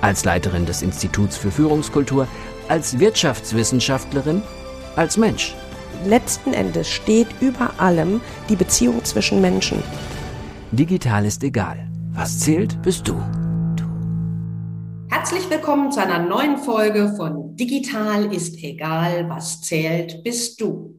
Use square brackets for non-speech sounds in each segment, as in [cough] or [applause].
Als Leiterin des Instituts für Führungskultur, als Wirtschaftswissenschaftlerin als Mensch. Letzten Endes steht über allem die Beziehung zwischen Menschen. Digital ist egal. Was zählt, bist du. Herzlich willkommen zu einer neuen Folge von Digital ist egal. Was zählt, bist du.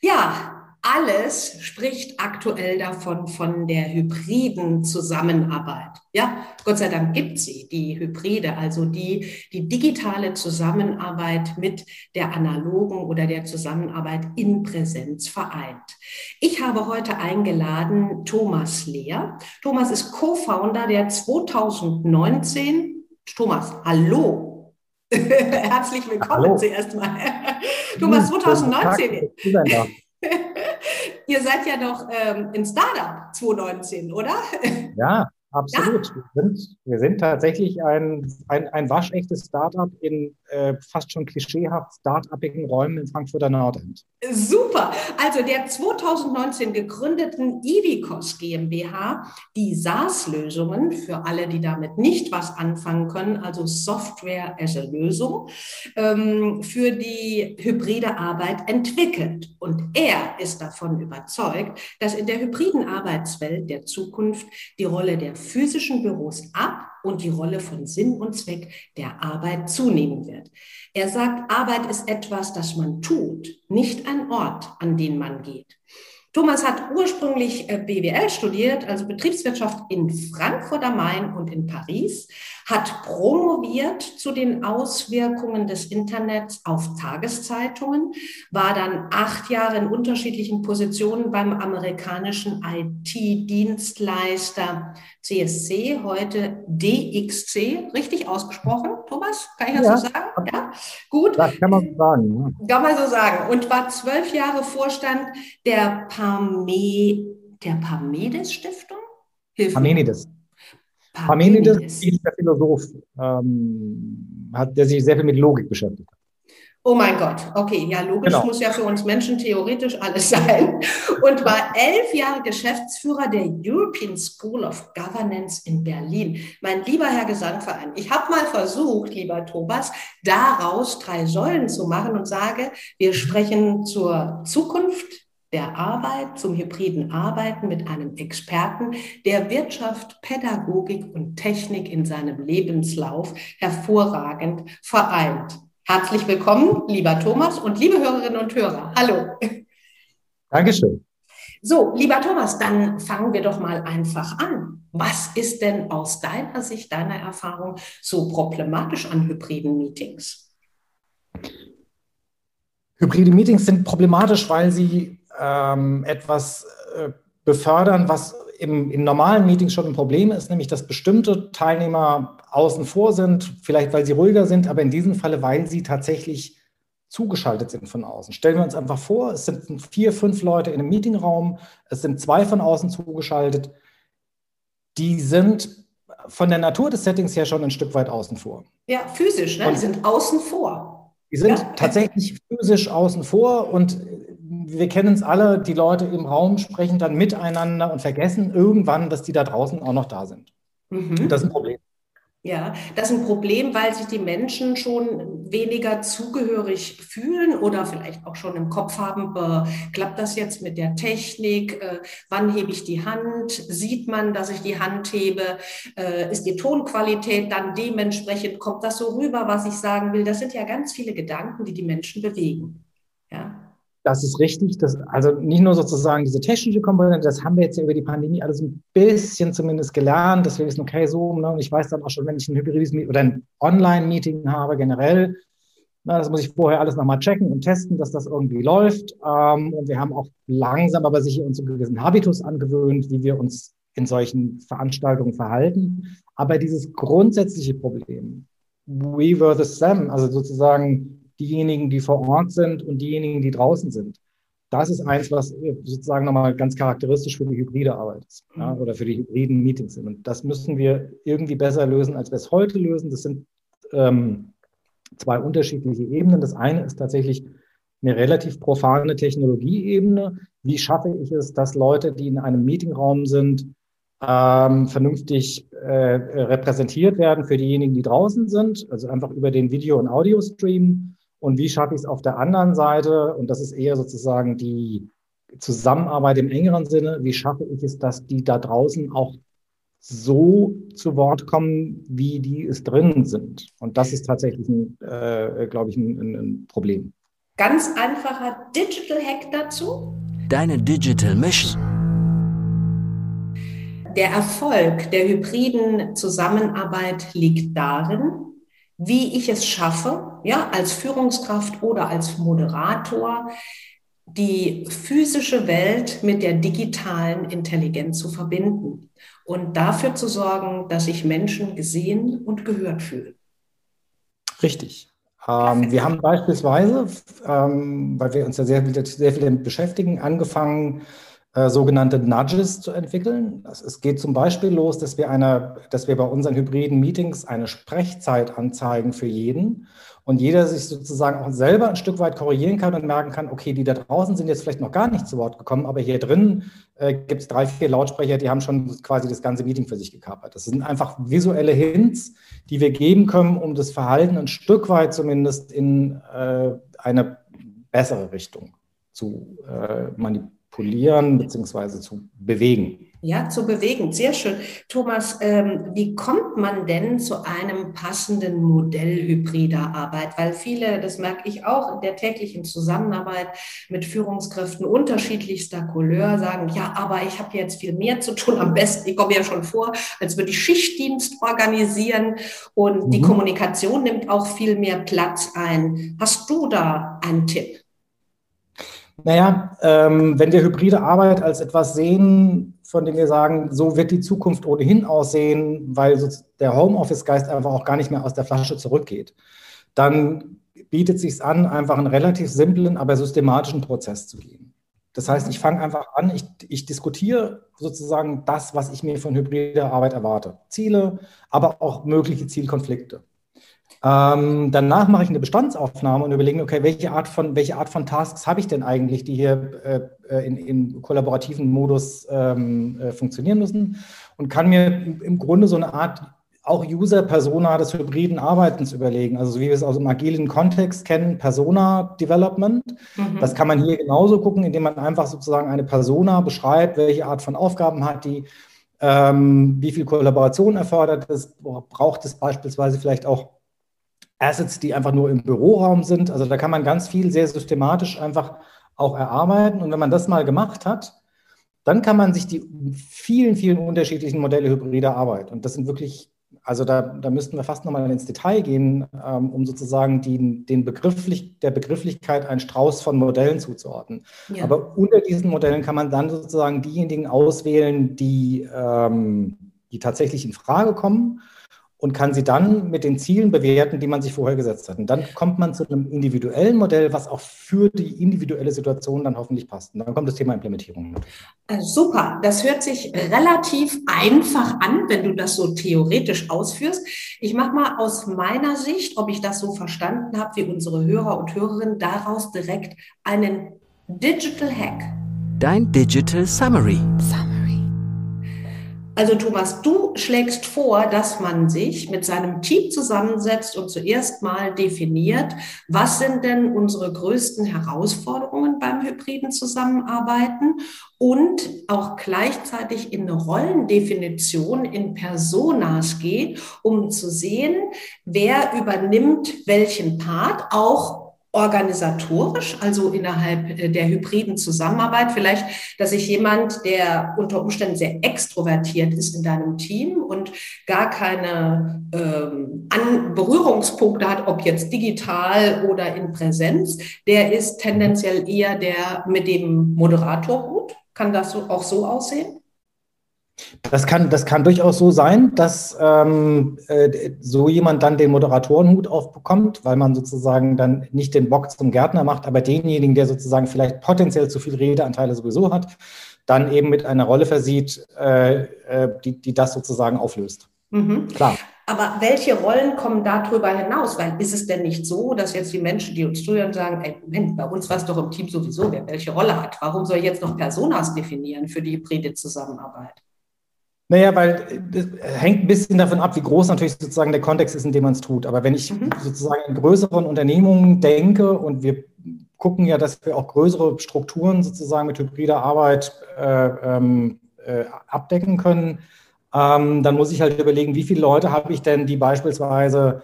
Ja, alles spricht aktuell davon, von der hybriden Zusammenarbeit. Ja, Gott sei Dank gibt sie, die Hybride, also die, die digitale Zusammenarbeit mit der analogen oder der Zusammenarbeit in Präsenz vereint. Ich habe heute eingeladen Thomas Lehr. Thomas ist Co-Founder der 2019. Thomas, hallo. [laughs] Herzlich willkommen hallo. zuerst mal. Thomas, 2019. [laughs] Ihr seid ja doch ähm, ein Startup 2019, oder? Ja, Absolut. Ja. Wir, sind, wir sind tatsächlich ein, ein, ein waschechtes Startup in äh, fast schon klischeehaft startupigen Räumen in Frankfurter Nordend. Super. Also der 2019 gegründeten Ivicos GmbH, die SaaS-Lösungen für alle, die damit nicht was anfangen können, also Software as a Lösung, ähm, für die hybride Arbeit entwickelt. Und er ist davon überzeugt, dass in der hybriden Arbeitswelt der Zukunft die Rolle der physischen Büros ab und die Rolle von Sinn und Zweck der Arbeit zunehmen wird. Er sagt, Arbeit ist etwas, das man tut, nicht ein Ort, an den man geht. Thomas hat ursprünglich äh, BWL studiert, also Betriebswirtschaft in Frankfurt am Main und in Paris, hat promoviert zu den Auswirkungen des Internets auf Tageszeitungen, war dann acht Jahre in unterschiedlichen Positionen beim amerikanischen IT-Dienstleister CSC, heute DXC, richtig ausgesprochen, Thomas? Kann ich das ja, so sagen? Ja, gut. Das kann man so sagen. Kann man so sagen. Und war zwölf Jahre Vorstand der, Parme, der Parmenides Stiftung? Hilf Parmenides. Parmenides, Parmenides ist der Philosoph, ähm, hat, der sich sehr viel mit Logik beschäftigt. Oh mein Gott, okay, ja, logisch genau. muss ja für uns Menschen theoretisch alles [laughs] sein. Und war elf Jahre Geschäftsführer der European School of Governance in Berlin. Mein lieber Herr Gesangverein, ich habe mal versucht, lieber Thomas, daraus drei Säulen zu machen und sage, wir sprechen zur Zukunft der Arbeit, zum hybriden Arbeiten mit einem Experten, der Wirtschaft, Pädagogik und Technik in seinem Lebenslauf hervorragend vereint. Herzlich willkommen, lieber Thomas und liebe Hörerinnen und Hörer. Hallo. Dankeschön. So, lieber Thomas, dann fangen wir doch mal einfach an. Was ist denn aus deiner Sicht, deiner Erfahrung so problematisch an hybriden Meetings? Hybride Meetings sind problematisch, weil sie ähm, etwas äh, befördern, was im, in normalen Meetings schon ein Problem ist, nämlich dass bestimmte Teilnehmer außen vor sind, vielleicht weil sie ruhiger sind, aber in diesem Falle, weil sie tatsächlich zugeschaltet sind von außen. Stellen wir uns einfach vor, es sind vier, fünf Leute in einem Meetingraum, es sind zwei von außen zugeschaltet. Die sind von der Natur des Settings her schon ein Stück weit außen vor. Ja, physisch, ne? die sind außen vor. Die sind ja. tatsächlich physisch außen vor und wir kennen es alle, die Leute im Raum sprechen dann miteinander und vergessen irgendwann, dass die da draußen auch noch da sind. Mhm. Das ist ein Problem. Ja, das ist ein Problem, weil sich die Menschen schon weniger zugehörig fühlen oder vielleicht auch schon im Kopf haben, äh, klappt das jetzt mit der Technik? Äh, wann hebe ich die Hand? Sieht man, dass ich die Hand hebe? Äh, ist die Tonqualität dann dementsprechend? Kommt das so rüber, was ich sagen will? Das sind ja ganz viele Gedanken, die die Menschen bewegen. Ja. Das ist richtig. Das, also nicht nur sozusagen diese technische Komponente, das haben wir jetzt ja über die Pandemie alles ein bisschen zumindest gelernt, dass wir wissen, okay, so, ne, und ich weiß dann auch schon, wenn ich ein hybrides oder ein Online-Meeting habe, generell, na, das muss ich vorher alles nochmal checken und testen, dass das irgendwie läuft. Ähm, und wir haben auch langsam aber sicher uns einen gewissen Habitus angewöhnt, wie wir uns in solchen Veranstaltungen verhalten. Aber dieses grundsätzliche Problem, we versus them, also sozusagen diejenigen, die vor Ort sind und diejenigen, die draußen sind, das ist eins, was sozusagen nochmal ganz charakteristisch für die hybride Arbeit ist ja, oder für die hybriden Meetings sind. Und das müssen wir irgendwie besser lösen, als wir es heute lösen. Das sind ähm, zwei unterschiedliche Ebenen. Das eine ist tatsächlich eine relativ profane Technologieebene. Wie schaffe ich es, dass Leute, die in einem Meetingraum sind, ähm, vernünftig äh, repräsentiert werden für diejenigen, die draußen sind, also einfach über den Video- und Audio-Stream und wie schaffe ich es auf der anderen Seite, und das ist eher sozusagen die Zusammenarbeit im engeren Sinne, wie schaffe ich es, dass die da draußen auch so zu Wort kommen, wie die es drinnen sind. Und das ist tatsächlich, ein, äh, glaube ich, ein, ein Problem. Ganz einfacher Digital Hack dazu. Deine Digital Mission. Der Erfolg der hybriden Zusammenarbeit liegt darin, wie ich es schaffe, ja, als Führungskraft oder als Moderator, die physische Welt mit der digitalen Intelligenz zu verbinden und dafür zu sorgen, dass sich Menschen gesehen und gehört fühlen. Richtig. Ähm, wir haben beispielsweise, ähm, weil wir uns ja sehr, sehr viel damit beschäftigen, angefangen, äh, sogenannte Nudges zu entwickeln. Es geht zum Beispiel los, dass wir, eine, dass wir bei unseren hybriden Meetings eine Sprechzeit anzeigen für jeden und jeder sich sozusagen auch selber ein Stück weit korrigieren kann und merken kann, okay, die da draußen sind jetzt vielleicht noch gar nicht zu Wort gekommen, aber hier drin äh, gibt es drei, vier Lautsprecher, die haben schon quasi das ganze Meeting für sich gekapert. Das sind einfach visuelle Hints, die wir geben können, um das Verhalten ein Stück weit zumindest in äh, eine bessere Richtung zu äh, manipulieren manipulieren bzw. zu bewegen. Ja, zu bewegen. Sehr schön. Thomas, ähm, wie kommt man denn zu einem passenden Modell hybrider Arbeit? Weil viele, das merke ich auch in der täglichen Zusammenarbeit mit Führungskräften unterschiedlichster Couleur, sagen, ja, aber ich habe jetzt viel mehr zu tun. Am besten, ich komme ja schon vor, als würde ich Schichtdienst organisieren und mhm. die Kommunikation nimmt auch viel mehr Platz ein. Hast du da einen Tipp? Naja, ähm, wenn wir hybride Arbeit als etwas sehen, von dem wir sagen, so wird die Zukunft ohnehin aussehen, weil der Homeoffice-Geist einfach auch gar nicht mehr aus der Flasche zurückgeht, dann bietet sich an, einfach einen relativ simplen, aber systematischen Prozess zu gehen. Das heißt, ich fange einfach an, ich, ich diskutiere sozusagen das, was ich mir von hybrider Arbeit erwarte. Ziele, aber auch mögliche Zielkonflikte. Ähm, danach mache ich eine Bestandsaufnahme und überlege okay, welche Art von, welche Art von Tasks habe ich denn eigentlich, die hier äh, in, in kollaborativen Modus ähm, äh, funktionieren müssen und kann mir im, im Grunde so eine Art auch User-Persona des hybriden Arbeitens überlegen. Also so wie wir es aus dem agilen Kontext kennen, Persona-Development. Mhm. Das kann man hier genauso gucken, indem man einfach sozusagen eine Persona beschreibt, welche Art von Aufgaben hat die, ähm, wie viel Kollaboration erfordert es, braucht es beispielsweise vielleicht auch Assets, die einfach nur im Büroraum sind. Also da kann man ganz viel sehr systematisch einfach auch erarbeiten. Und wenn man das mal gemacht hat, dann kann man sich die vielen, vielen unterschiedlichen Modelle hybrider Arbeit, und das sind wirklich, also da, da müssten wir fast nochmal ins Detail gehen, ähm, um sozusagen die, den Begrifflich, der Begrifflichkeit einen Strauß von Modellen zuzuordnen. Ja. Aber unter diesen Modellen kann man dann sozusagen diejenigen auswählen, die, ähm, die tatsächlich in Frage kommen und kann sie dann mit den Zielen bewerten, die man sich vorher gesetzt hat. Und dann kommt man zu einem individuellen Modell, was auch für die individuelle Situation dann hoffentlich passt. Und dann kommt das Thema Implementierung. Äh, super, das hört sich relativ einfach an, wenn du das so theoretisch ausführst. Ich mache mal aus meiner Sicht, ob ich das so verstanden habe, wie unsere Hörer und Hörerinnen, daraus direkt einen Digital Hack. Dein Digital Summary. Summary. Also Thomas, du schlägst vor, dass man sich mit seinem Team zusammensetzt und zuerst mal definiert, was sind denn unsere größten Herausforderungen beim hybriden Zusammenarbeiten und auch gleichzeitig in eine Rollendefinition in Personas geht, um zu sehen, wer übernimmt welchen Part, auch organisatorisch, also innerhalb äh, der hybriden Zusammenarbeit. Vielleicht, dass sich jemand, der unter Umständen sehr extrovertiert ist in deinem Team und gar keine ähm, An Berührungspunkte hat, ob jetzt digital oder in Präsenz, der ist tendenziell eher der mit dem Moderatorhut. Kann das so, auch so aussehen? Das kann, das kann durchaus so sein, dass ähm, äh, so jemand dann den Moderatorenhut aufbekommt, weil man sozusagen dann nicht den Bock zum Gärtner macht, aber denjenigen, der sozusagen vielleicht potenziell zu viel Redeanteile sowieso hat, dann eben mit einer Rolle versieht, äh, äh, die, die das sozusagen auflöst. Mhm. Klar. Aber welche Rollen kommen darüber hinaus? Weil ist es denn nicht so, dass jetzt die Menschen, die uns zuhören, sagen, ey, Moment, bei uns war es doch im Team sowieso, wer welche Rolle hat. Warum soll ich jetzt noch Personas definieren für die hybride Zusammenarbeit? Naja, weil das hängt ein bisschen davon ab, wie groß natürlich sozusagen der Kontext ist, in dem man es tut. Aber wenn ich mhm. sozusagen in größeren Unternehmungen denke und wir gucken ja, dass wir auch größere Strukturen sozusagen mit hybrider Arbeit äh, ähm, äh, abdecken können, ähm, dann muss ich halt überlegen, wie viele Leute habe ich denn, die beispielsweise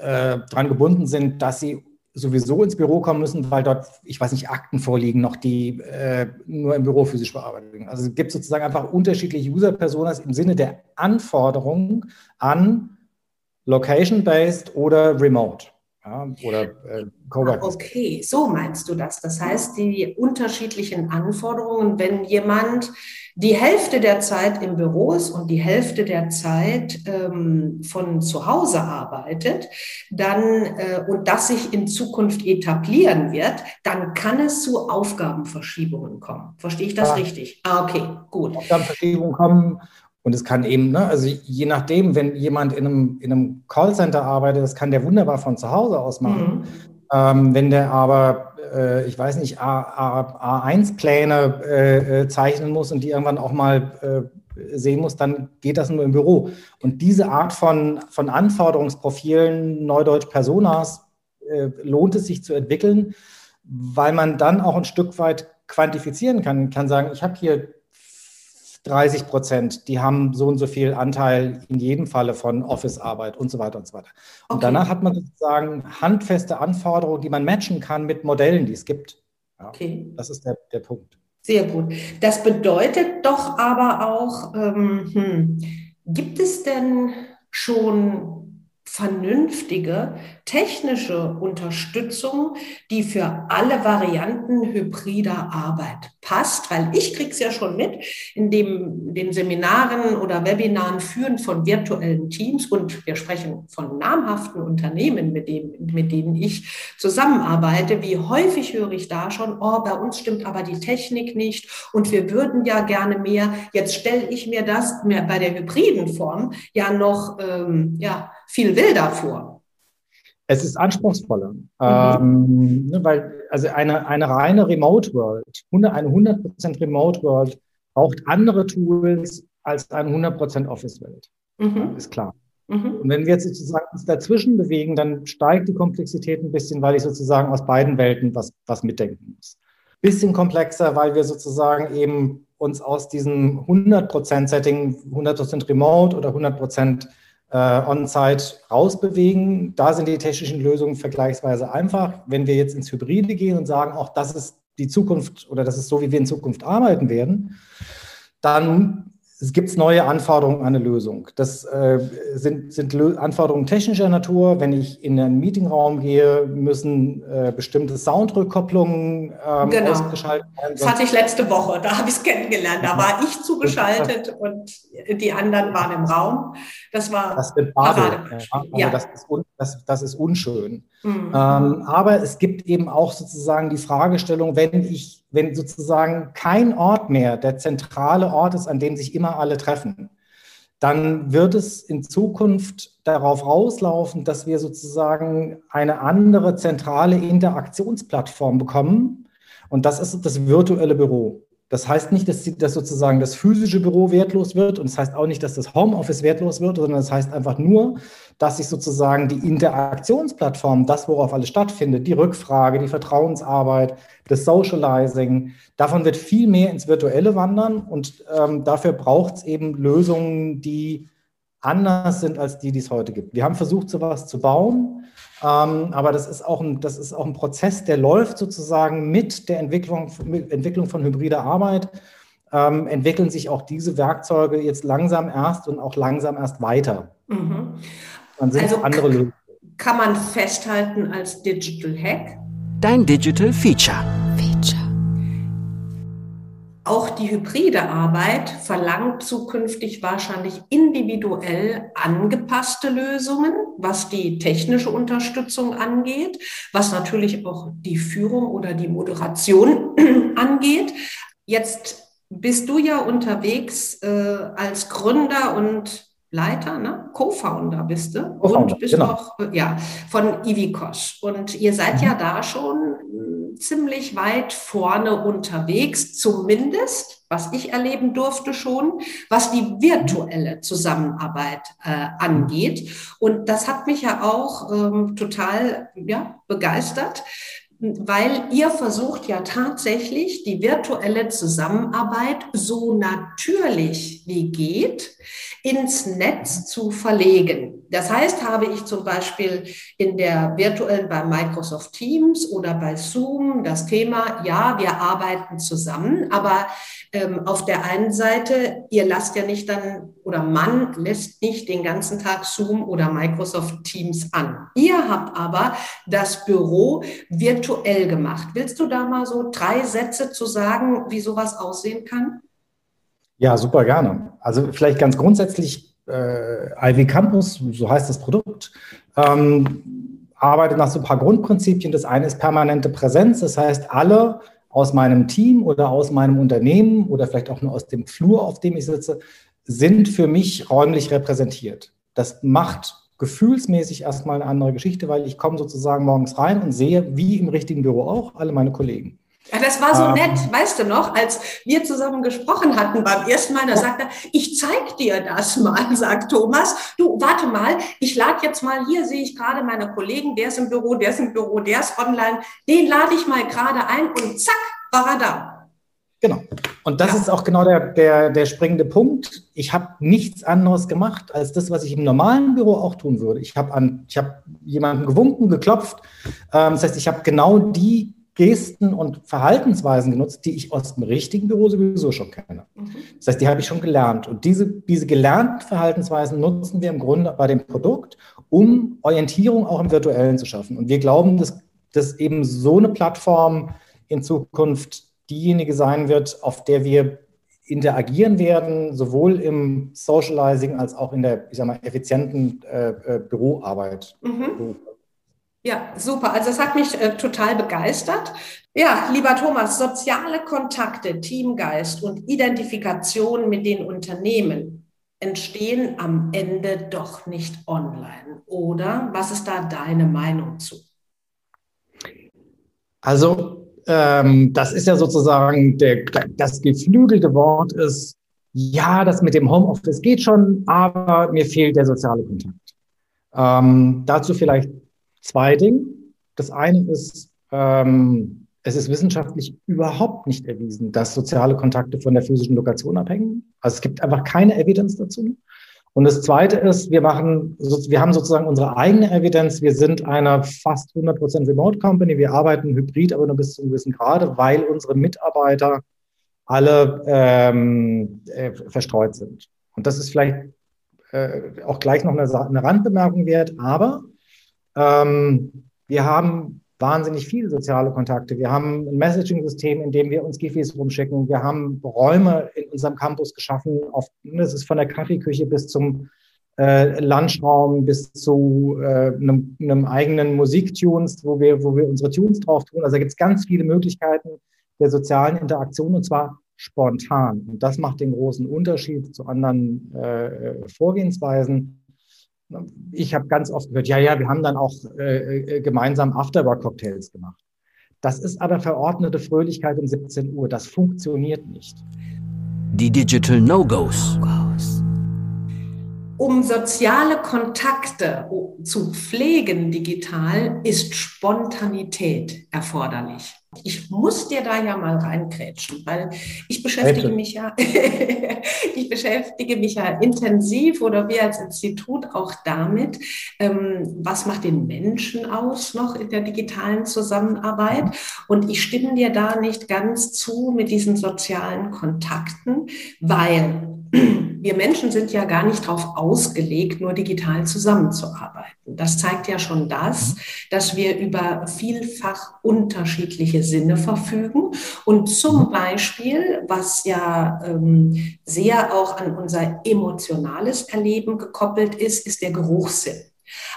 äh, daran gebunden sind, dass sie sowieso ins Büro kommen müssen, weil dort, ich weiß nicht, Akten vorliegen, noch die äh, nur im Büro physisch bearbeitet werden. Also es gibt sozusagen einfach unterschiedliche User-Personas im Sinne der Anforderungen an Location-based oder Remote. Ja, oder äh, Coworking. Okay, so meinst du das. Das heißt, die unterschiedlichen Anforderungen, wenn jemand die Hälfte der Zeit im Büro ist und die Hälfte der Zeit ähm, von zu Hause arbeitet, dann äh, und das sich in Zukunft etablieren wird, dann kann es zu Aufgabenverschiebungen kommen. Verstehe ich das ja. richtig? Ah, okay, gut. Aufgabenverschiebungen kommen und es kann eben, ne, also je nachdem, wenn jemand in einem, in einem Callcenter arbeitet, das kann der wunderbar von zu Hause aus machen. Mhm. Ähm, wenn der aber, äh, ich weiß nicht, A1-Pläne äh, äh, zeichnen muss und die irgendwann auch mal äh, sehen muss, dann geht das nur im Büro. Und diese Art von, von Anforderungsprofilen, Neudeutsch Personas, äh, lohnt es sich zu entwickeln, weil man dann auch ein Stück weit quantifizieren kann. Man kann sagen, ich habe hier 30 Prozent, die haben so und so viel Anteil in jedem Falle von Office-Arbeit und so weiter und so weiter. Und okay. danach hat man sozusagen handfeste Anforderungen, die man matchen kann mit Modellen, die es gibt. Ja, okay. Das ist der, der Punkt. Sehr gut. Das bedeutet doch aber auch, ähm, hm, gibt es denn schon vernünftige technische Unterstützung, die für alle Varianten hybrider Arbeit passt, weil ich kriege es ja schon mit in dem, den Seminaren oder Webinaren führen von virtuellen Teams und wir sprechen von namhaften Unternehmen, mit, dem, mit denen ich zusammenarbeite. Wie häufig höre ich da schon, oh, bei uns stimmt aber die Technik nicht und wir würden ja gerne mehr. Jetzt stelle ich mir das mehr bei der hybriden Form ja noch ähm, ja, viel wilder vor. Es ist anspruchsvoller, mhm. ähm, ne, weil also eine, eine reine Remote World, eine 100% Remote World braucht andere Tools als eine 100% Office Welt. Mhm. Ist klar. Mhm. Und wenn wir jetzt sozusagen uns dazwischen bewegen, dann steigt die Komplexität ein bisschen, weil ich sozusagen aus beiden Welten was, was mitdenken muss. Bisschen komplexer, weil wir sozusagen eben uns aus diesem 100% Setting, 100% Remote oder 100% äh, on-site rausbewegen. Da sind die technischen Lösungen vergleichsweise einfach. Wenn wir jetzt ins Hybride gehen und sagen, auch das ist die Zukunft oder das ist so, wie wir in Zukunft arbeiten werden, dann es gibt neue Anforderungen an eine Lösung. Das äh, sind, sind Anforderungen technischer Natur. Wenn ich in einen Meetingraum gehe, müssen äh, bestimmte Soundrückkopplungen ähm, genau. ausgeschaltet werden. Das hatte ich letzte Woche, da habe ich es kennengelernt. Da war ich zugeschaltet [laughs] und die anderen waren im Raum. Das war das wird Bade. Also ja. das, ist das, das ist unschön. Mhm. Ähm, aber es gibt eben auch sozusagen die Fragestellung, wenn ich wenn sozusagen kein Ort mehr der zentrale Ort ist, an dem sich immer alle treffen, dann wird es in Zukunft darauf rauslaufen, dass wir sozusagen eine andere zentrale Interaktionsplattform bekommen. Und das ist das virtuelle Büro. Das heißt nicht, dass, dass sozusagen das physische Büro wertlos wird und es das heißt auch nicht, dass das Homeoffice wertlos wird, sondern es das heißt einfach nur, dass sich sozusagen die Interaktionsplattform, das, worauf alles stattfindet, die Rückfrage, die Vertrauensarbeit, das Socializing, davon wird viel mehr ins Virtuelle wandern und ähm, dafür braucht es eben Lösungen, die anders sind als die, die es heute gibt. Wir haben versucht, sowas zu bauen, ähm, aber das ist, auch ein, das ist auch ein Prozess, der läuft sozusagen mit der Entwicklung, mit Entwicklung von hybrider Arbeit. Ähm, entwickeln sich auch diese Werkzeuge jetzt langsam erst und auch langsam erst weiter. Mhm. Dann sind also andere Lösungen. Kann man festhalten als Digital Hack? Dein Digital Feature. Auch die hybride Arbeit verlangt zukünftig wahrscheinlich individuell angepasste Lösungen, was die technische Unterstützung angeht, was natürlich auch die Führung oder die Moderation [clears throat] angeht. Jetzt bist du ja unterwegs äh, als Gründer und Leiter, ne? Co-Founder bist du und bist genau. auch äh, ja von Ivicos und ihr seid mhm. ja da schon ziemlich weit vorne unterwegs, zumindest, was ich erleben durfte schon, was die virtuelle Zusammenarbeit äh, angeht. Und das hat mich ja auch ähm, total ja, begeistert, weil ihr versucht ja tatsächlich die virtuelle Zusammenarbeit so natürlich wie geht ins Netz zu verlegen. Das heißt, habe ich zum Beispiel in der virtuellen bei Microsoft Teams oder bei Zoom das Thema, ja, wir arbeiten zusammen, aber ähm, auf der einen Seite, ihr lasst ja nicht dann oder man lässt nicht den ganzen Tag Zoom oder Microsoft Teams an. Ihr habt aber das Büro virtuell gemacht. Willst du da mal so drei Sätze zu sagen, wie sowas aussehen kann? Ja, super gerne. Also vielleicht ganz grundsätzlich, äh, Ivy Campus, so heißt das Produkt, ähm, arbeitet nach so ein paar Grundprinzipien. Das eine ist permanente Präsenz, das heißt, alle aus meinem Team oder aus meinem Unternehmen oder vielleicht auch nur aus dem Flur, auf dem ich sitze, sind für mich räumlich repräsentiert. Das macht gefühlsmäßig erstmal eine andere Geschichte, weil ich komme sozusagen morgens rein und sehe, wie im richtigen Büro auch, alle meine Kollegen. Ja, das war so ähm, nett, weißt du noch, als wir zusammen gesprochen hatten beim ersten Mal, da sagt er, ich zeig dir das mal, [laughs] sagt Thomas. Du, warte mal, ich lade jetzt mal, hier sehe ich gerade meine Kollegen, der ist im Büro, der ist im Büro, der ist online, den lade ich mal gerade ein und zack, war er da. Genau. Und das ja. ist auch genau der, der, der springende Punkt. Ich habe nichts anderes gemacht als das, was ich im normalen Büro auch tun würde. Ich habe hab jemanden gewunken, geklopft. Ähm, das heißt, ich habe genau die Gesten und Verhaltensweisen genutzt, die ich aus dem richtigen Büro sowieso schon kenne. Mhm. Das heißt, die habe ich schon gelernt. Und diese, diese gelernten Verhaltensweisen nutzen wir im Grunde bei dem Produkt, um Orientierung auch im Virtuellen zu schaffen. Und wir glauben, dass, dass eben so eine Plattform in Zukunft diejenige sein wird, auf der wir interagieren werden, sowohl im Socializing als auch in der, ich sag mal, effizienten äh, äh, Büroarbeit. Mhm. Ja, super. Also es hat mich äh, total begeistert. Ja, lieber Thomas, soziale Kontakte, Teamgeist und Identifikation mit den Unternehmen entstehen am Ende doch nicht online, oder? Was ist da deine Meinung zu? Also ähm, das ist ja sozusagen der, das geflügelte Wort ist, ja, das mit dem Homeoffice geht schon, aber mir fehlt der soziale Kontakt. Ähm, dazu vielleicht Zwei Dinge. Das eine ist, ähm, es ist wissenschaftlich überhaupt nicht erwiesen, dass soziale Kontakte von der physischen Lokation abhängen. Also es gibt einfach keine Evidenz dazu. Und das Zweite ist, wir machen, wir haben sozusagen unsere eigene Evidenz. Wir sind eine fast 100% Remote Company. Wir arbeiten hybrid, aber nur bis zu einem gewissen Grade, weil unsere Mitarbeiter alle ähm, äh, verstreut sind. Und das ist vielleicht äh, auch gleich noch eine, eine Randbemerkung wert, aber ähm, wir haben wahnsinnig viele soziale Kontakte. Wir haben ein Messaging-System, in dem wir uns Gifis rumschicken. Wir haben Räume in unserem Campus geschaffen. Auf, das ist von der Kaffeeküche bis zum äh, Lunchraum bis zu äh, einem, einem eigenen Musiktunes, wo wir, wo wir unsere Tunes drauf tun. Also da gibt es ganz viele Möglichkeiten der sozialen Interaktion und zwar spontan. Und das macht den großen Unterschied zu anderen äh, Vorgehensweisen. Ich habe ganz oft gehört, ja, ja, wir haben dann auch äh, äh, gemeinsam Afterwork-Cocktails gemacht. Das ist aber verordnete Fröhlichkeit um 17 Uhr. Das funktioniert nicht. Die Digital No-Gos. Um soziale Kontakte zu pflegen digital, ist Spontanität erforderlich. Ich muss dir da ja mal reinkrätschen, weil ich beschäftige Bitte. mich ja, [laughs] ich beschäftige mich ja intensiv oder wir als Institut auch damit, ähm, was macht den Menschen aus noch in der digitalen Zusammenarbeit. Und ich stimme dir da nicht ganz zu mit diesen sozialen Kontakten, weil wir Menschen sind ja gar nicht darauf ausgelegt, nur digital zusammenzuarbeiten. Das zeigt ja schon das, dass wir über vielfach unterschiedliche Sinne verfügen. Und zum Beispiel, was ja ähm, sehr auch an unser emotionales Erleben gekoppelt ist, ist der Geruchssinn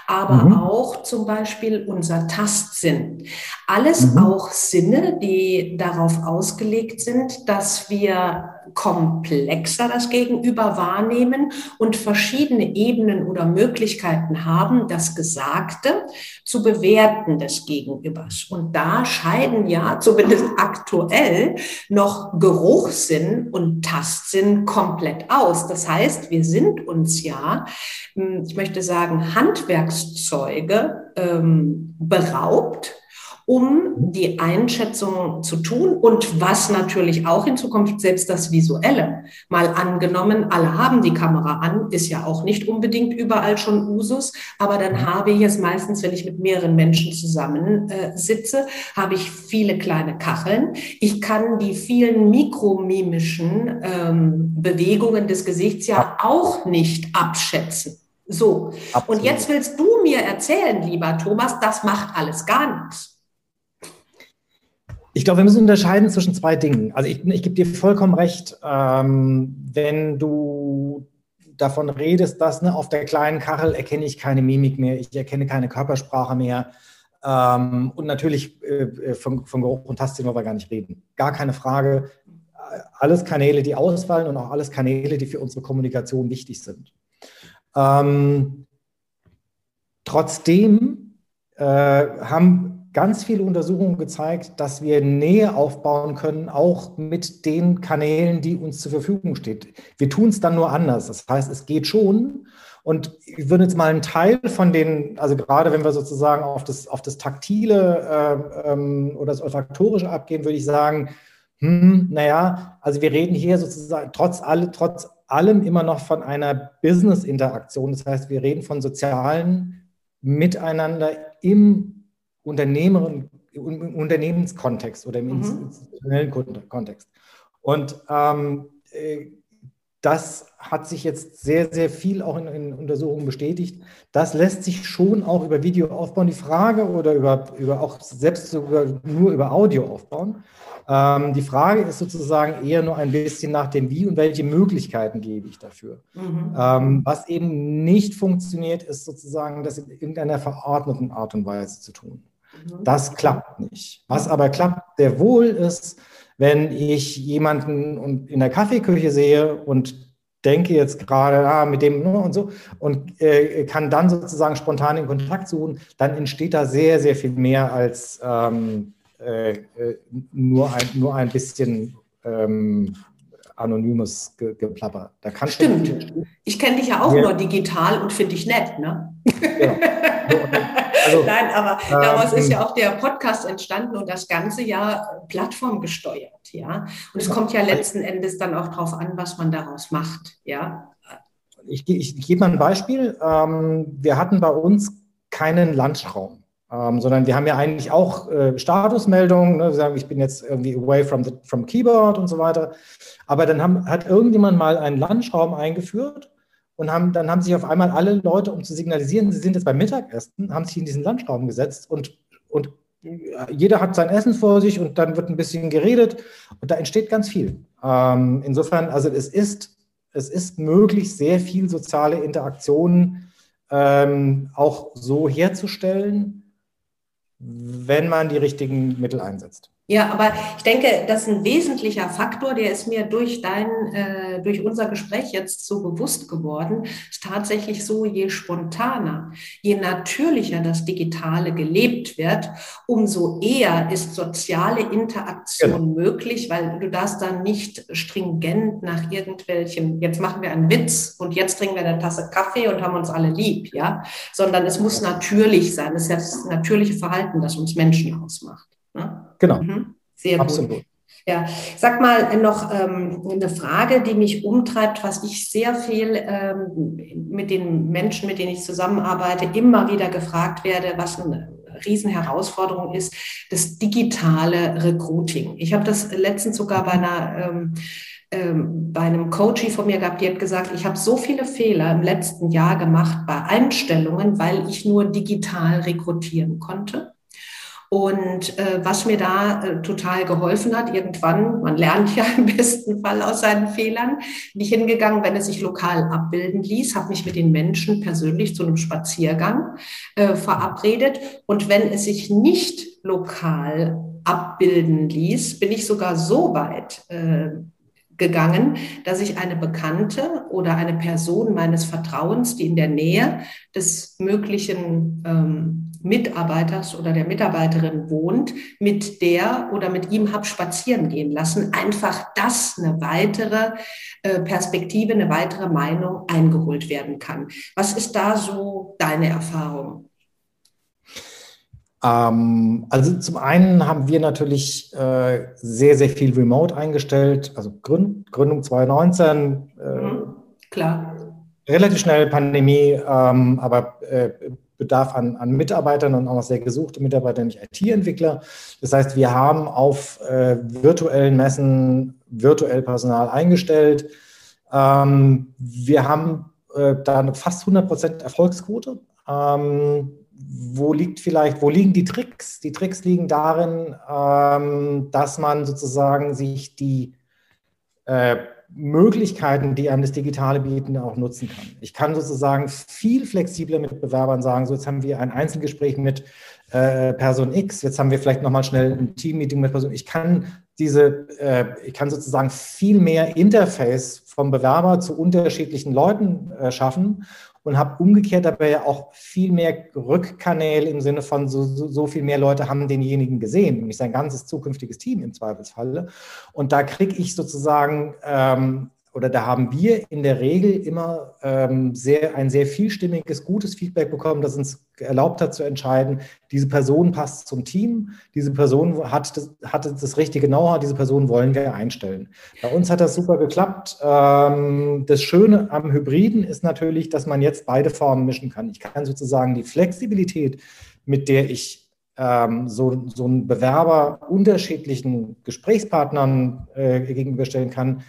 aber mhm. auch zum Beispiel unser Tastsinn. Alles mhm. auch Sinne, die darauf ausgelegt sind, dass wir komplexer das Gegenüber wahrnehmen und verschiedene Ebenen oder Möglichkeiten haben, das Gesagte zu bewerten des Gegenübers. Und da scheiden ja zumindest aktuell noch Geruchssinn und Tastsinn komplett aus. Das heißt, wir sind uns ja, hm, ich möchte sagen, Handwerkszeuge ähm, beraubt um die Einschätzung zu tun und was natürlich auch hinzukommt, selbst das Visuelle. Mal angenommen, alle haben die Kamera an, ist ja auch nicht unbedingt überall schon Usus, aber dann habe ich es meistens, wenn ich mit mehreren Menschen zusammen äh, sitze, habe ich viele kleine Kacheln. Ich kann die vielen mikromimischen ähm, Bewegungen des Gesichts ja auch nicht abschätzen. So, Absolut. und jetzt willst du mir erzählen, lieber Thomas, das macht alles gar nichts. Ich glaube, wir müssen unterscheiden zwischen zwei Dingen. Also ich, ich gebe dir vollkommen recht, ähm, wenn du davon redest, dass ne, auf der kleinen Kachel erkenne ich keine Mimik mehr, ich erkenne keine Körpersprache mehr. Ähm, und natürlich äh, von, von Geruch und Tastsinn wollen wir gar nicht reden. Gar keine Frage. Alles Kanäle, die ausfallen und auch alles Kanäle, die für unsere Kommunikation wichtig sind. Ähm, trotzdem äh, haben ganz viele Untersuchungen gezeigt, dass wir Nähe aufbauen können, auch mit den Kanälen, die uns zur Verfügung stehen. Wir tun es dann nur anders. Das heißt, es geht schon. Und ich würde jetzt mal einen Teil von den, also gerade wenn wir sozusagen auf das, auf das Taktile äh, ähm, oder das Olfaktorische abgehen, würde ich sagen, hm, naja, also wir reden hier sozusagen trotz, alle, trotz allem immer noch von einer Business-Interaktion. Das heißt, wir reden von sozialen Miteinander im Unternehmerin, im Unternehmenskontext oder im mhm. institutionellen Kontext. Und ähm, äh, das hat sich jetzt sehr, sehr viel auch in, in, Untersuchungen bestätigt. Das lässt sich schon auch über Video aufbauen, die Frage, oder über, über auch selbst sogar nur über Audio aufbauen. Ähm, die Frage ist sozusagen eher nur ein bisschen nach dem Wie und welche Möglichkeiten gebe ich dafür. Mhm. Ähm, was eben nicht funktioniert, ist sozusagen das in irgendeiner verordneten Art und Weise zu tun. Mhm. Das klappt nicht. Was aber klappt sehr wohl ist, wenn ich jemanden in der Kaffeeküche sehe und denke jetzt gerade ah, mit dem ne, und so und äh, kann dann sozusagen spontan den Kontakt suchen, dann entsteht da sehr, sehr viel mehr als ähm, äh, äh nur, ein, nur ein bisschen ähm, anonymes Ge Geplapper. Da kann Stimmt. Ich kenne dich ja auch ja. nur digital und finde dich nett, ne? Ja. [laughs] Also, Nein, aber daraus ähm, ist ja auch der Podcast entstanden und das ganze ja plattformgesteuert, ja. Und es kommt ja letzten Endes dann auch darauf an, was man daraus macht, ja. Ich, ich, ich gebe mal ein Beispiel. Ähm, wir hatten bei uns keinen Lunchraum. Ähm, sondern wir haben ja eigentlich auch äh, Statusmeldungen, ne? wir sagen, ich bin jetzt irgendwie away from the from keyboard und so weiter. Aber dann haben, hat irgendjemand mal einen Lunchraum eingeführt und haben, dann haben sich auf einmal alle Leute, um zu signalisieren, sie sind jetzt beim Mittagessen, haben sich in diesen Lunchraum gesetzt und, und jeder hat sein Essen vor sich und dann wird ein bisschen geredet und da entsteht ganz viel. Ähm, insofern, also es ist, es ist möglich, sehr viel soziale Interaktionen ähm, auch so herzustellen, wenn man die richtigen Mittel einsetzt. Ja, aber ich denke, das ist ein wesentlicher Faktor, der ist mir durch dein, äh, durch unser Gespräch jetzt so bewusst geworden, ist tatsächlich so, je spontaner, je natürlicher das Digitale gelebt wird, umso eher ist soziale Interaktion genau. möglich, weil du darfst dann nicht stringent nach irgendwelchen, jetzt machen wir einen Witz und jetzt trinken wir eine Tasse Kaffee und haben uns alle lieb, ja, sondern es muss natürlich sein. Es ist ja das natürliche Verhalten, das uns Menschen ausmacht. Ne? Genau. Mhm. Sehr Absolut. gut. Ja, sag mal noch ähm, eine Frage, die mich umtreibt, was ich sehr viel ähm, mit den Menschen, mit denen ich zusammenarbeite, immer wieder gefragt werde, was eine Riesenherausforderung ist, das digitale Recruiting. Ich habe das letztens sogar bei einer ähm, ähm, bei einem Coachie von mir gehabt, die hat gesagt, ich habe so viele Fehler im letzten Jahr gemacht bei Einstellungen, weil ich nur digital rekrutieren konnte. Und äh, was mir da äh, total geholfen hat, irgendwann, man lernt ja [laughs] im besten Fall aus seinen Fehlern, bin ich hingegangen, wenn es sich lokal abbilden ließ, habe mich mit den Menschen persönlich zu einem Spaziergang äh, verabredet. Und wenn es sich nicht lokal abbilden ließ, bin ich sogar so weit äh, gegangen, dass ich eine Bekannte oder eine Person meines Vertrauens, die in der Nähe des möglichen ähm, Mitarbeiters oder der Mitarbeiterin wohnt, mit der oder mit ihm habe spazieren gehen lassen, einfach, dass eine weitere äh, Perspektive, eine weitere Meinung eingeholt werden kann. Was ist da so deine Erfahrung? Ähm, also zum einen haben wir natürlich äh, sehr, sehr viel Remote eingestellt, also Gründ Gründung 2019. Äh, mhm, klar. Relativ schnell Pandemie, ähm, aber äh, Bedarf an, an, Mitarbeitern und auch noch sehr gesuchte Mitarbeiter, nämlich IT-Entwickler. Das heißt, wir haben auf äh, virtuellen Messen virtuell Personal eingestellt. Ähm, wir haben äh, da eine fast 100% Erfolgsquote. Ähm, wo liegt vielleicht, wo liegen die Tricks? Die Tricks liegen darin, ähm, dass man sozusagen sich die äh, Möglichkeiten, die einem das Digitale bieten, auch nutzen kann. Ich kann sozusagen viel flexibler mit Bewerbern sagen, so jetzt haben wir ein Einzelgespräch mit äh, Person X, jetzt haben wir vielleicht nochmal schnell ein Teammeeting mit Person. Ich kann diese, äh, ich kann sozusagen viel mehr Interface vom Bewerber zu unterschiedlichen Leuten äh, schaffen und habe umgekehrt dabei ja auch viel mehr Rückkanäle im Sinne von so, so, so, viel mehr Leute haben denjenigen gesehen, nämlich sein ganzes zukünftiges Team im Zweifelsfalle. Und da kriege ich sozusagen ähm, oder da haben wir in der Regel immer ähm, sehr, ein sehr vielstimmiges, gutes Feedback bekommen, das uns erlaubt hat zu entscheiden, diese Person passt zum Team, diese Person hat das, hat das richtige Know-how, diese Person wollen wir einstellen. Bei uns hat das super geklappt. Ähm, das Schöne am Hybriden ist natürlich, dass man jetzt beide Formen mischen kann. Ich kann sozusagen die Flexibilität, mit der ich ähm, so, so einen Bewerber unterschiedlichen Gesprächspartnern äh, gegenüberstellen kann,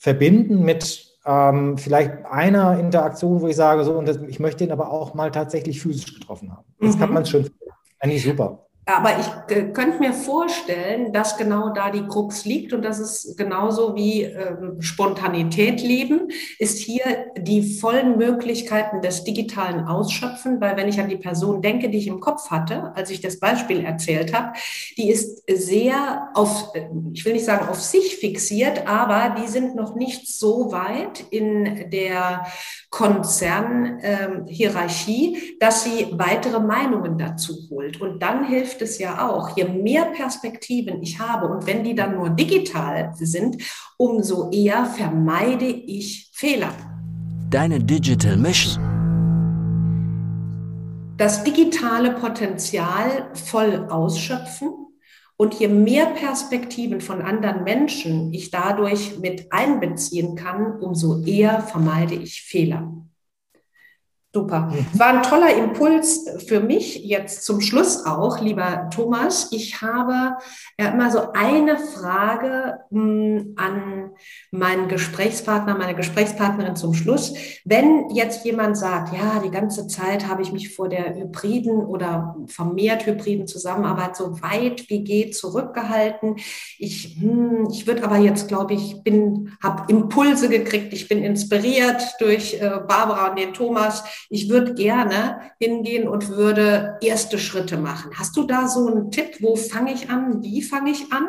verbinden mit ähm, vielleicht einer Interaktion, wo ich sage, so, und das, ich möchte ihn aber auch mal tatsächlich physisch getroffen haben. Das mhm. kann man schön, eigentlich super. Aber ich äh, könnte mir vorstellen, dass genau da die Krux liegt und das ist genauso wie ähm, Spontanität leben, ist hier die vollen Möglichkeiten des digitalen Ausschöpfen, weil wenn ich an die Person denke, die ich im Kopf hatte, als ich das Beispiel erzählt habe, die ist sehr auf, ich will nicht sagen auf sich fixiert, aber die sind noch nicht so weit in der Konzernhierarchie, ähm, dass sie weitere Meinungen dazu holt. Und dann hilft es ja auch, je mehr Perspektiven ich habe und wenn die dann nur digital sind, umso eher vermeide ich Fehler. Deine Digital Mission. Das digitale Potenzial voll ausschöpfen und je mehr Perspektiven von anderen Menschen ich dadurch mit einbeziehen kann, umso eher vermeide ich Fehler. Super. Mhm. Es war ein toller Impuls für mich jetzt zum Schluss auch, lieber Thomas. Ich habe ja immer so eine Frage mh, hm, an meinen Gesprächspartner, meine Gesprächspartnerin zum Schluss. Wenn jetzt jemand sagt, ja, die ganze Zeit habe ich mich vor der hybriden oder vermehrt hybriden Zusammenarbeit so weit wie geht zurückgehalten. Ich, hm, ich würde aber jetzt, glaube ich, bin, habe Impulse gekriegt. Ich bin inspiriert durch äh, Barbara und den Thomas ich würde gerne hingehen und würde erste Schritte machen. Hast du da so einen Tipp? Wo fange ich an? Wie fange ich an?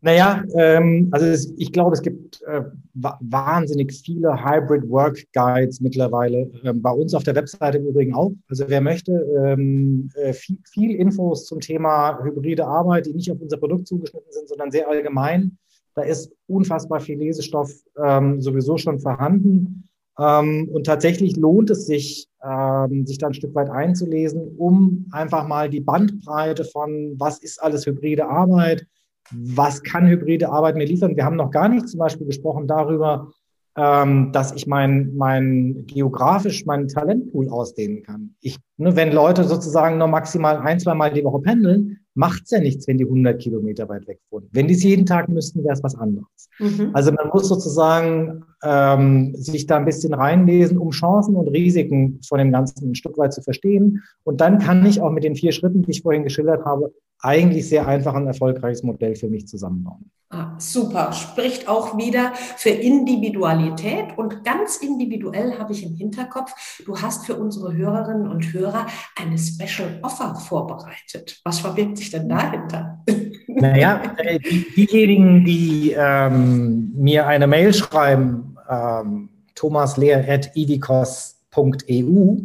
Naja, ähm, also es, ich glaube, es gibt äh, wahnsinnig viele Hybrid Work Guides mittlerweile. Ähm, bei uns auf der Webseite im Übrigen auch. Also wer möchte, ähm, äh, viel, viel, Infos zum Thema hybride Arbeit, die nicht auf unser Produkt zugeschnitten sind, sondern sehr allgemein. Da ist unfassbar viel Lesestoff ähm, sowieso schon vorhanden. Ähm, und tatsächlich lohnt es sich, ähm, sich da ein Stück weit einzulesen, um einfach mal die Bandbreite von, was ist alles hybride Arbeit, was kann hybride Arbeit mir liefern. Wir haben noch gar nicht zum Beispiel gesprochen darüber, ähm, dass ich mein, mein geografisch meinen Talentpool ausdehnen kann. Ich, ne, wenn Leute sozusagen nur maximal ein, zwei Mal die Woche pendeln, macht es ja nichts, wenn die 100 Kilometer weit weg wohnen. Wenn die es jeden Tag müssten, wäre es was anderes. Mhm. Also man muss sozusagen ähm, sich da ein bisschen reinlesen, um Chancen und Risiken von dem Ganzen ein Stück weit zu verstehen. Und dann kann ich auch mit den vier Schritten, die ich vorhin geschildert habe, eigentlich sehr einfach ein erfolgreiches Modell für mich zusammenbauen. Ah, super, spricht auch wieder für Individualität und ganz individuell habe ich im Hinterkopf, du hast für unsere Hörerinnen und Hörer eine Special Offer vorbereitet. Was verbirgt sich denn dahinter? Naja, äh, die, diejenigen, die ähm, mir eine Mail schreiben, ähm, thomaslehr.idicos.eu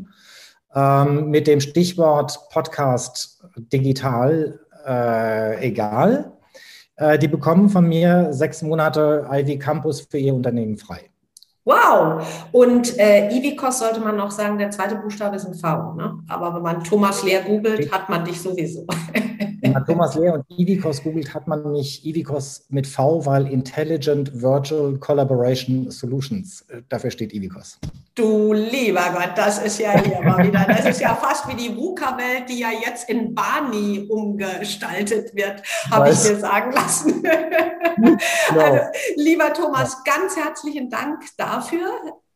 ähm, mit dem Stichwort Podcast digital äh, egal. Äh, die bekommen von mir sechs Monate Ivy Campus für ihr Unternehmen frei. Wow! Und äh, Ivicos sollte man noch sagen, der zweite Buchstabe ist ein V. Ne? Aber wenn man Thomas Lehr googelt, hat man dich sowieso. Wenn man Thomas Lehr und Ivicos googelt, hat man nicht Ivicos mit V, weil Intelligent Virtual Collaboration Solutions. Äh, dafür steht Ivicos. Du lieber Gott, das ist ja hier mal wieder. Das ist ja fast wie die VUCA-Welt, die ja jetzt in Barney umgestaltet wird, habe ich mir sagen lassen. Ja. Also, lieber Thomas, ganz herzlichen Dank dafür.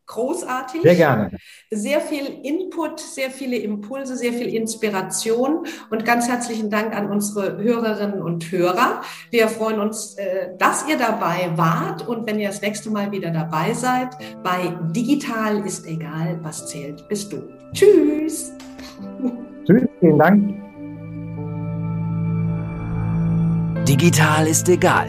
Großartig. Sehr gerne. Sehr viel Input, sehr viele Impulse, sehr viel Inspiration und ganz herzlichen Dank an unsere Hörerinnen und Hörer. Wir freuen uns, äh, dass ihr dabei wart und wenn ihr das nächste Mal wieder dabei seid, bei Digital ist egal, was zählt, bist du. Tschüss. Tschüss, vielen Dank. Digital ist egal,